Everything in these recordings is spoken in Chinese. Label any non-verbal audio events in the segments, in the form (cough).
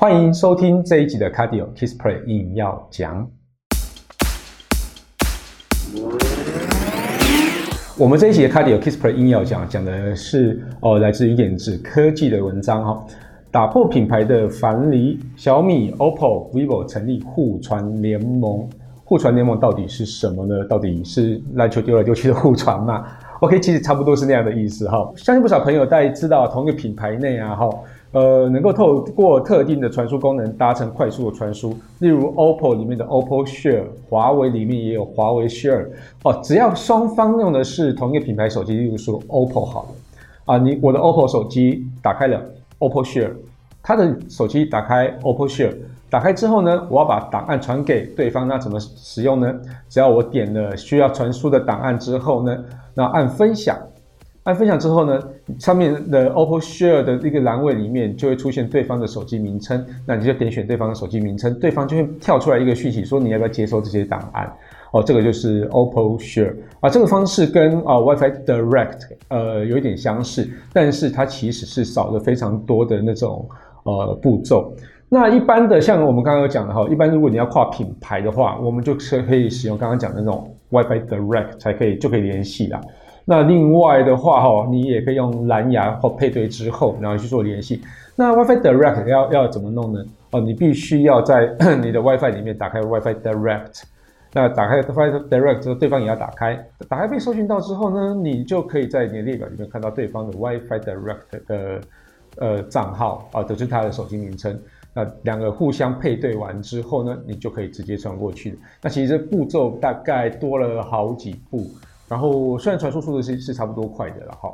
欢迎收听这一集的 Cardio Kiss Play 硬要讲。我们这一集的 Cardio Kiss Play 硬要讲，讲的是哦，来自于点子科技的文章哈，打破品牌的藩篱，小米、OPPO、vivo 成立互传联盟。互传联盟到底是什么呢？到底是篮球丢来丢去的互传吗？OK，其实差不多是那样的意思哈。相信不少朋友大家知道，同一个品牌内啊哈，呃，能够透过特定的传输功能达成快速的传输。例如 OPPO 里面的 OPPO Share，华为里面也有华为 Share 哦。只要双方用的是同一个品牌手机，例如说 OPPO 好了啊，你我的 OPPO 手机打开了 OPPO Share，他的手机打开 OPPO Share。打开之后呢，我要把档案传给对方，那怎么使用呢？只要我点了需要传输的档案之后呢，那按分享，按分享之后呢，上面的 OPPO Share 的一个栏位里面就会出现对方的手机名称，那你就点选对方的手机名称，对方就会跳出来一个讯息说你要不要接收这些档案？哦，这个就是 OPPO Share 啊，这个方式跟啊 WiFi Direct 呃有一点相似，但是它其实是少了非常多的那种呃步骤。那一般的，像我们刚刚有讲的哈，一般如果你要跨品牌的话，我们就可以使用刚刚讲的那种 WiFi Direct 才可以就可以联系啦。那另外的话哈，你也可以用蓝牙或配对之后，然后去做联系。那 WiFi Direct 要要怎么弄呢？哦，你必须要在 (coughs) 你的 WiFi 里面打开 WiFi Direct。那打开 WiFi Direct 之后，对方也要打开。打开被搜寻到之后呢，你就可以在你的列表里面看到对方的 WiFi Direct 的呃账号啊，就是他的手机名称。那两个互相配对完之后呢，你就可以直接传过去。那其实这步骤大概多了好几步，然后虽然传输速度是是差不多快的了哈。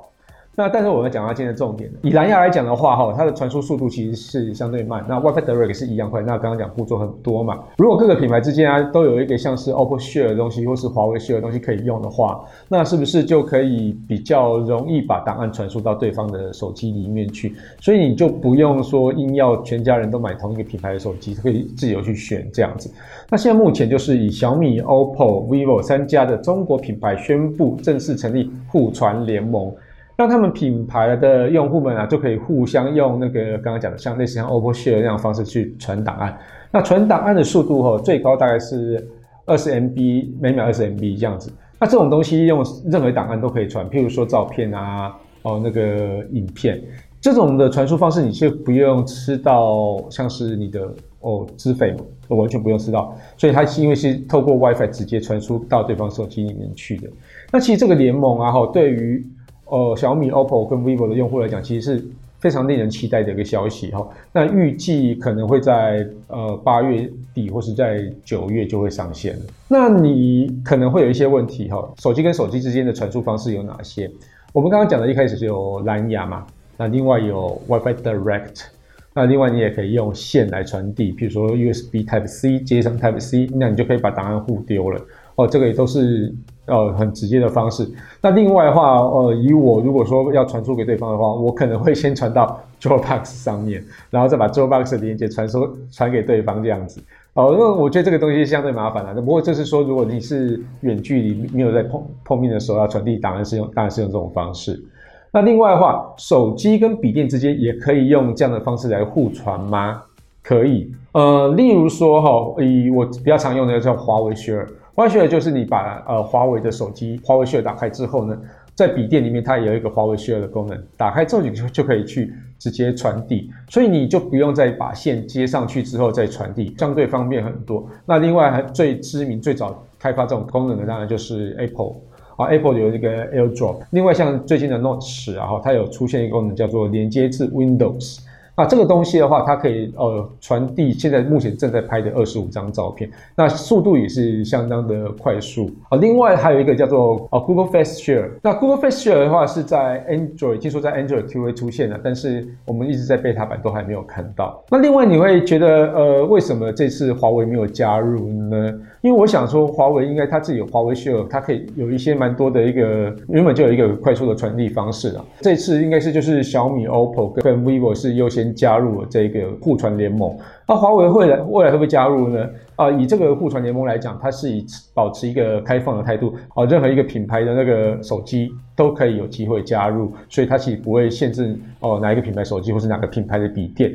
那但是我们讲到今天的重点，以蓝牙来讲的话，哈，它的传输速度其实是相对慢。那 WiFi Direct 是一样快。那刚刚讲步骤很多嘛，如果各个品牌之间啊都有一个像是 OPPO Share 的东西，或是华为 Share 的东西可以用的话，那是不是就可以比较容易把档案传输到对方的手机里面去？所以你就不用说硬要全家人都买同一个品牌的手机，可以自由去选这样子。那现在目前就是以小米、OPPO、vivo 三家的中国品牌宣布正式成立互传联盟。让他们品牌的用户们啊，就可以互相用那个刚刚讲的，像类似像 OPPO Share 那样方式去传档案。那传档案的速度哈，最高大概是二十 MB 每秒二十 MB 这样子。那这种东西用任何档案都可以传，譬如说照片啊，哦那个影片，这种的传输方式你就不用吃到像是你的哦资费，完全不用吃到。所以它是因为是透过 WiFi 直接传输到对方手机里面去的。那其实这个联盟啊，哈，对于呃，小米、OPPO 跟 vivo 的用户来讲，其实是非常令人期待的一个消息哈。那预计可能会在呃八月底或是在九月就会上线了。那你可能会有一些问题哈，手机跟手机之间的传输方式有哪些？我们刚刚讲的一开始是有蓝牙嘛，那另外有 WiFi Direct，那另外你也可以用线来传递，比如说 USB Type C 接上 Type C，那你就可以把档案互丢了。哦，这个也都是。呃，很直接的方式。那另外的话，呃，以我如果说要传输给对方的话，我可能会先传到 Dropbox 上面，然后再把 Dropbox 的连接传输传给对方这样子。哦、因为我觉得这个东西相对麻烦了。不过就是说，如果你是远距离没有在碰碰面的时候要传递，当然是用当然是用这种方式。那另外的话，手机跟笔电之间也可以用这样的方式来互传吗？可以。呃，例如说哈，以我比较常用的叫华为 Share。华为 Share 就是你把呃华为的手机华为 Share 打开之后呢，在笔电里面它也有一个华为 Share 的功能，打开之后你就就可以去直接传递，所以你就不用再把线接上去之后再传递，相对方便很多。那另外还最知名最早开发这种功能的当然就是 Apple 啊，Apple 有一个 AirDrop。另外像最近的 Note 10，然后它有出现一个功能叫做连接至 Windows。那这个东西的话，它可以呃传递现在目前正在拍的二十五张照片，那速度也是相当的快速啊。另外还有一个叫做呃 Google Face Share，那 Google Face Share 的话是在 Android，听说在 Android Q 会出现的，但是我们一直在 beta 版都还没有看到。那另外你会觉得呃为什么这次华为没有加入呢？因为我想说华为应该它自己有华为 Share，它可以有一些蛮多的一个原本就有一个快速的传递方式啊。这次应该是就是小米、OPPO 跟 vivo 是优先。加入了这个互传联盟，那华为未来未来会不会加入呢？啊，以这个互传联盟来讲，它是以保持一个开放的态度，啊，任何一个品牌的那个手机都可以有机会加入，所以它其实不会限制哦哪一个品牌手机或是哪个品牌的笔电。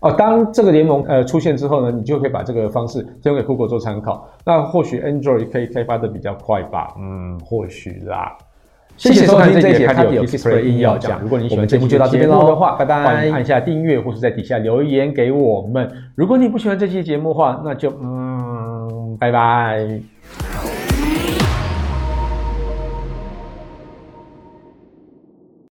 哦，当这个联盟呃出现之后呢，你就可以把这个方式提供给 Google 做参考。那或许 Android 可以开发的比较快吧？嗯，或许啦。谢谢收看这一节《Cardio Kickspray 硬要讲》。如果你喜欢节目就到这边喽的话，拜拜。欢迎按下订阅或是在底下留言给我们。如果你不喜欢这期节目的话，那就嗯，拜拜。